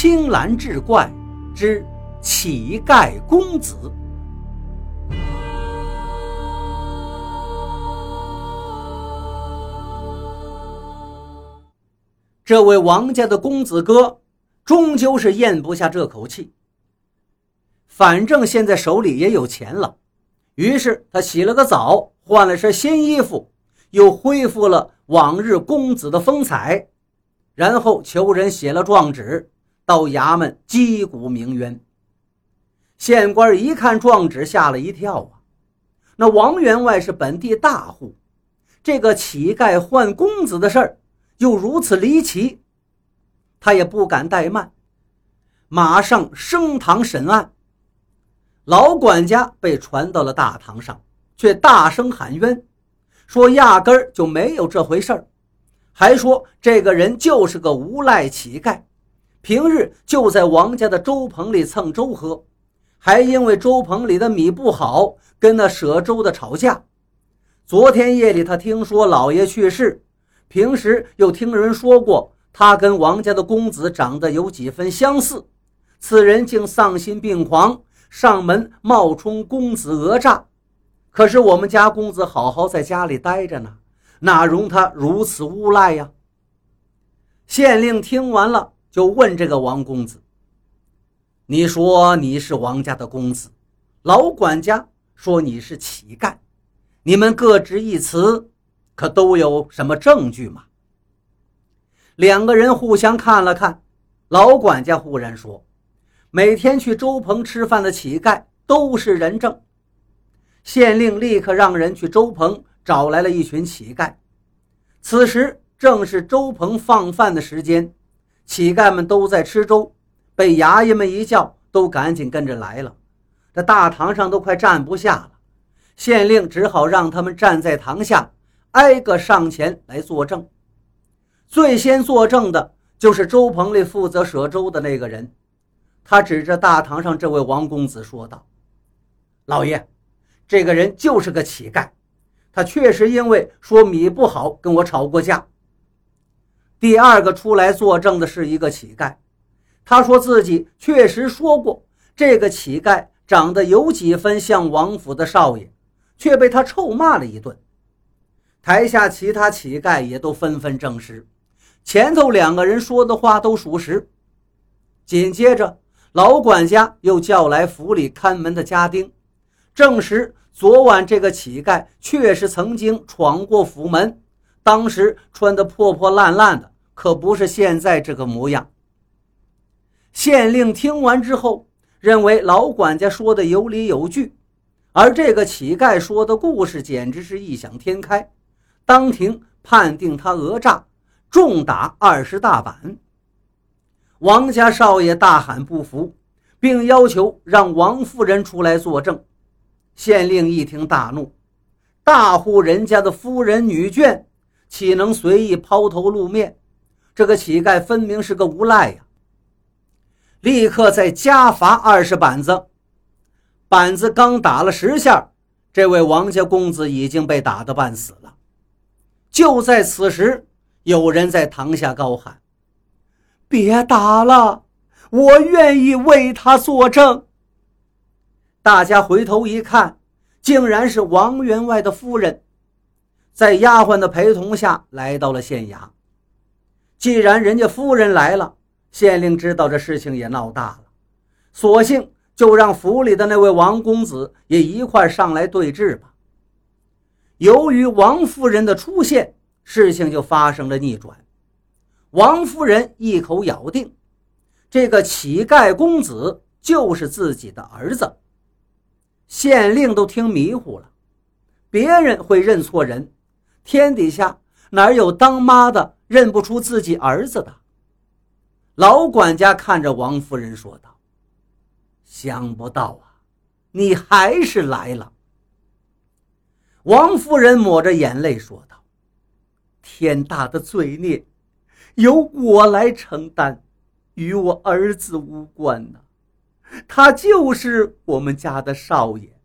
青蓝志怪之乞丐公子。这位王家的公子哥，终究是咽不下这口气。反正现在手里也有钱了，于是他洗了个澡，换了身新衣服，又恢复了往日公子的风采，然后求人写了状纸，到衙门击鼓鸣冤。县官一看状纸，吓了一跳啊！那王员外是本地大户，这个乞丐换公子的事儿。又如此离奇，他也不敢怠慢，马上升堂审案。老管家被传到了大堂上，却大声喊冤，说压根儿就没有这回事儿，还说这个人就是个无赖乞丐，平日就在王家的粥棚里蹭粥喝，还因为粥棚里的米不好，跟那舍粥的吵架。昨天夜里，他听说老爷去世。平时又听人说过，他跟王家的公子长得有几分相似，此人竟丧心病狂，上门冒充公子讹诈。可是我们家公子好好在家里待着呢，哪容他如此诬赖呀？县令听完了，就问这个王公子：“你说你是王家的公子，老管家说你是乞丐，你们各执一词。”可都有什么证据吗？两个人互相看了看，老管家忽然说：“每天去周棚吃饭的乞丐都是人证。”县令立刻让人去周棚找来了一群乞丐。此时正是周棚放饭的时间，乞丐们都在吃粥，被衙役们一叫，都赶紧跟着来了。这大堂上都快站不下了，县令只好让他们站在堂下。挨个上前来作证。最先作证的就是周棚里负责舍粥的那个人，他指着大堂上这位王公子说道：“老爷，这个人就是个乞丐，他确实因为说米不好跟我吵过架。”第二个出来作证的是一个乞丐，他说自己确实说过这个乞丐长得有几分像王府的少爷，却被他臭骂了一顿。台下其他乞丐也都纷纷证实，前头两个人说的话都属实。紧接着，老管家又叫来府里看门的家丁，证实昨晚这个乞丐确实曾经闯过府门，当时穿得破破烂烂的，可不是现在这个模样。县令听完之后，认为老管家说的有理有据，而这个乞丐说的故事简直是异想天开。当庭判定他讹诈，重打二十大板。王家少爷大喊不服，并要求让王夫人出来作证。县令一听大怒，大户人家的夫人女眷，岂能随意抛头露面？这个乞丐分明是个无赖呀！立刻再加罚二十板子。板子刚打了十下，这位王家公子已经被打得半死了。就在此时，有人在堂下高喊：“别打了，我愿意为他作证。”大家回头一看，竟然是王员外的夫人，在丫鬟的陪同下来到了县衙。既然人家夫人来了，县令知道这事情也闹大了，索性就让府里的那位王公子也一块上来对质吧。由于王夫人的出现，事情就发生了逆转。王夫人一口咬定，这个乞丐公子就是自己的儿子。县令都听迷糊了，别人会认错人，天底下哪有当妈的认不出自己儿子的？老管家看着王夫人说道：“想不到啊，你还是来了。”王夫人抹着眼泪说道：“天大的罪孽，由我来承担，与我儿子无关呐。他就是我们家的少爷，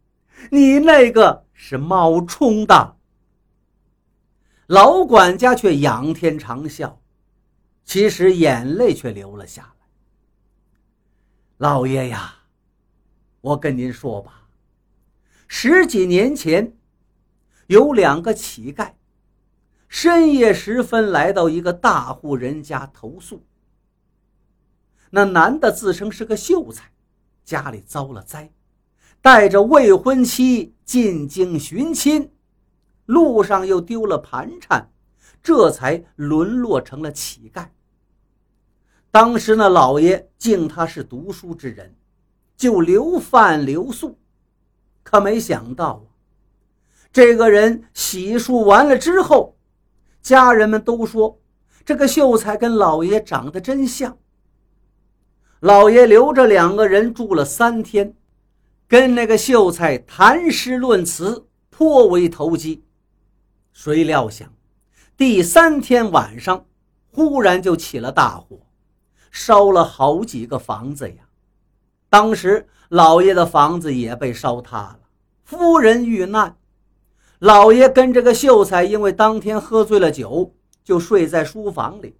你那个是冒充的。”老管家却仰天长啸，其实眼泪却流了下来。老爷呀，我跟您说吧，十几年前有两个乞丐，深夜时分来到一个大户人家投宿。那男的自称是个秀才，家里遭了灾，带着未婚妻进京寻亲，路上又丢了盘缠，这才沦落成了乞丐。当时那老爷敬他是读书之人，就留饭留宿。可没想到啊，这个人洗漱完了之后，家人们都说这个秀才跟老爷长得真像。老爷留着两个人住了三天，跟那个秀才谈诗论词，颇为投机。谁料想，第三天晚上，忽然就起了大火。烧了好几个房子呀！当时老爷的房子也被烧塌了，夫人遇难。老爷跟这个秀才因为当天喝醉了酒，就睡在书房里。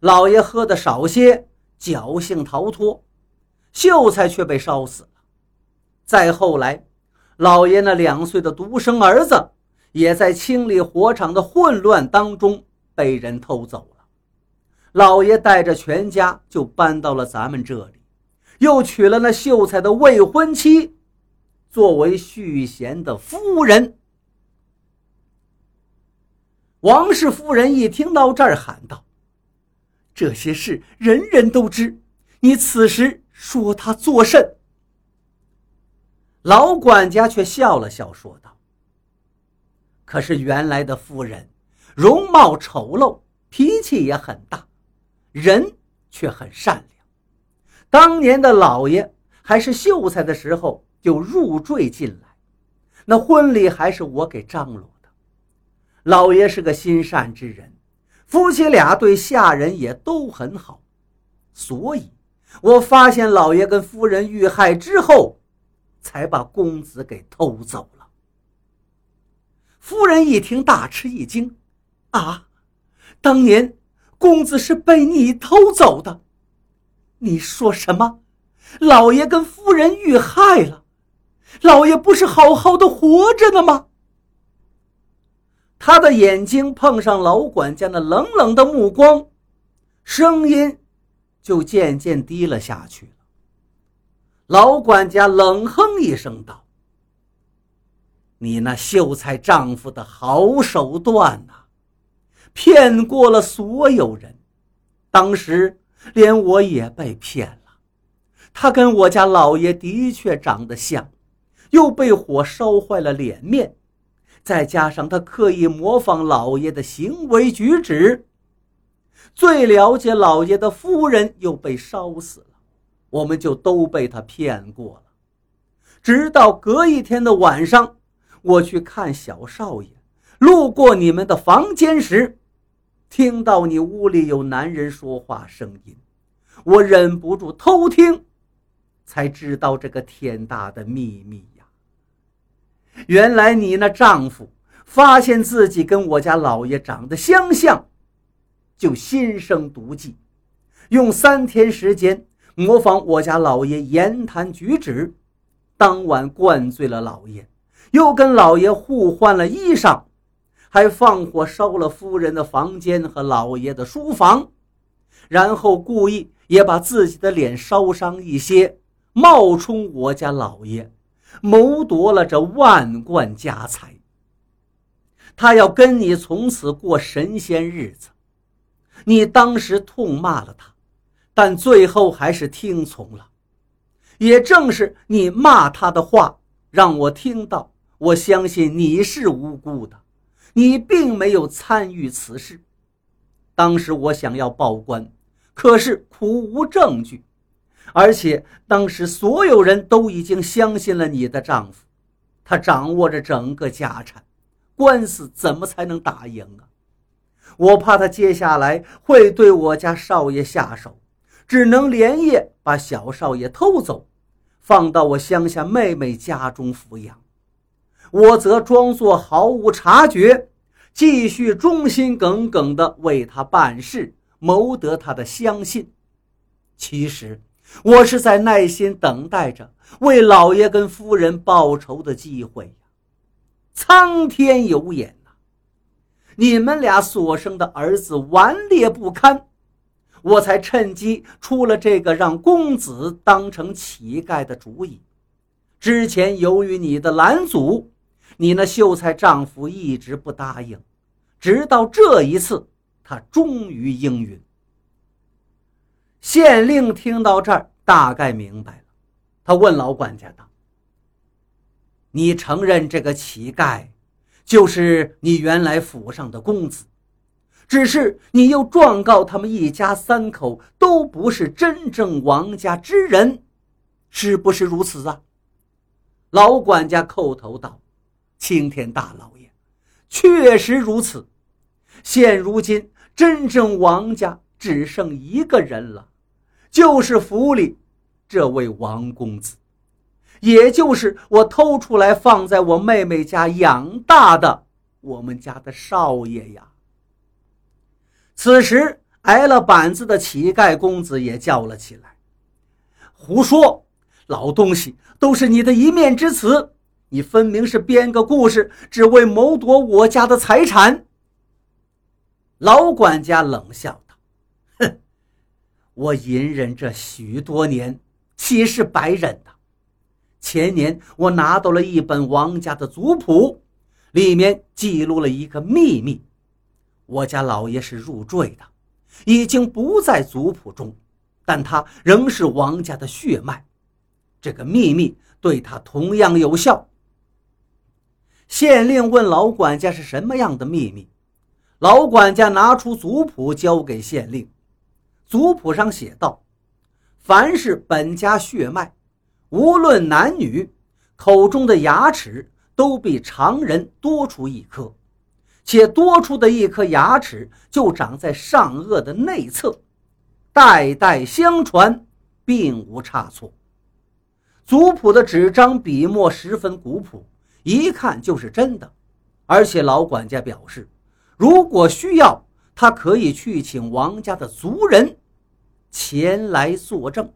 老爷喝的少些，侥幸逃脱，秀才却被烧死了。再后来，老爷那两岁的独生儿子也在清理火场的混乱当中被人偷走了。老爷带着全家就搬到了咱们这里，又娶了那秀才的未婚妻，作为续弦的夫人。王氏夫人一听到这儿，喊道：“这些事人人都知，你此时说他作甚？”老管家却笑了笑，说道：“可是原来的夫人，容貌丑陋，脾气也很大。”人却很善良。当年的老爷还是秀才的时候就入赘进来，那婚礼还是我给张罗的。老爷是个心善之人，夫妻俩对下人也都很好，所以我发现老爷跟夫人遇害之后，才把公子给偷走了。夫人一听大吃一惊：“啊，当年……”公子是被你偷走的，你说什么？老爷跟夫人遇害了，老爷不是好好的活着呢吗？他的眼睛碰上老管家那冷冷的目光，声音就渐渐低了下去。老管家冷哼一声道：“你那秀才丈夫的好手段呐！”骗过了所有人，当时连我也被骗了。他跟我家老爷的确长得像，又被火烧坏了脸面，再加上他刻意模仿老爷的行为举止，最了解老爷的夫人又被烧死了，我们就都被他骗过了。直到隔一天的晚上，我去看小少爷，路过你们的房间时。听到你屋里有男人说话声音，我忍不住偷听，才知道这个天大的秘密呀！原来你那丈夫发现自己跟我家老爷长得相像，就心生毒计，用三天时间模仿我家老爷言谈举止，当晚灌醉了老爷，又跟老爷互换了衣裳。还放火烧了夫人的房间和老爷的书房，然后故意也把自己的脸烧伤一些，冒充我家老爷，谋夺了这万贯家财。他要跟你从此过神仙日子，你当时痛骂了他，但最后还是听从了。也正是你骂他的话，让我听到，我相信你是无辜的。你并没有参与此事。当时我想要报官，可是苦无证据，而且当时所有人都已经相信了你的丈夫，他掌握着整个家产，官司怎么才能打赢啊？我怕他接下来会对我家少爷下手，只能连夜把小少爷偷走，放到我乡下妹妹家中抚养。我则装作毫无察觉，继续忠心耿耿地为他办事，谋得他的相信。其实我是在耐心等待着为老爷跟夫人报仇的机会呀。苍天有眼呐，你们俩所生的儿子顽劣不堪，我才趁机出了这个让公子当成乞丐的主意。之前由于你的拦阻，你那秀才丈夫一直不答应，直到这一次，他终于应允。县令听到这儿，大概明白了。他问老管家道：“你承认这个乞丐就是你原来府上的公子，只是你又状告他们一家三口都不是真正王家之人，是不是如此啊？”老管家叩头道：“青天大老爷，确实如此。现如今，真正王家只剩一个人了。”就是府里这位王公子，也就是我偷出来放在我妹妹家养大的我们家的少爷呀。此时挨了板子的乞丐公子也叫了起来：“胡说，老东西，都是你的一面之词！你分明是编个故事，只为谋夺我家的财产。”老管家冷笑道，“哼。我隐忍这许多年，岂是白忍的？前年我拿到了一本王家的族谱，里面记录了一个秘密：我家老爷是入赘的，已经不在族谱中，但他仍是王家的血脉。这个秘密对他同样有效。县令问老管家是什么样的秘密，老管家拿出族谱交给县令。族谱上写道：“凡是本家血脉，无论男女，口中的牙齿都比常人多出一颗，且多出的一颗牙齿就长在上颚的内侧，代代相传，并无差错。”族谱的纸张笔墨十分古朴，一看就是真的。而且老管家表示，如果需要。他可以去请王家的族人前来作证。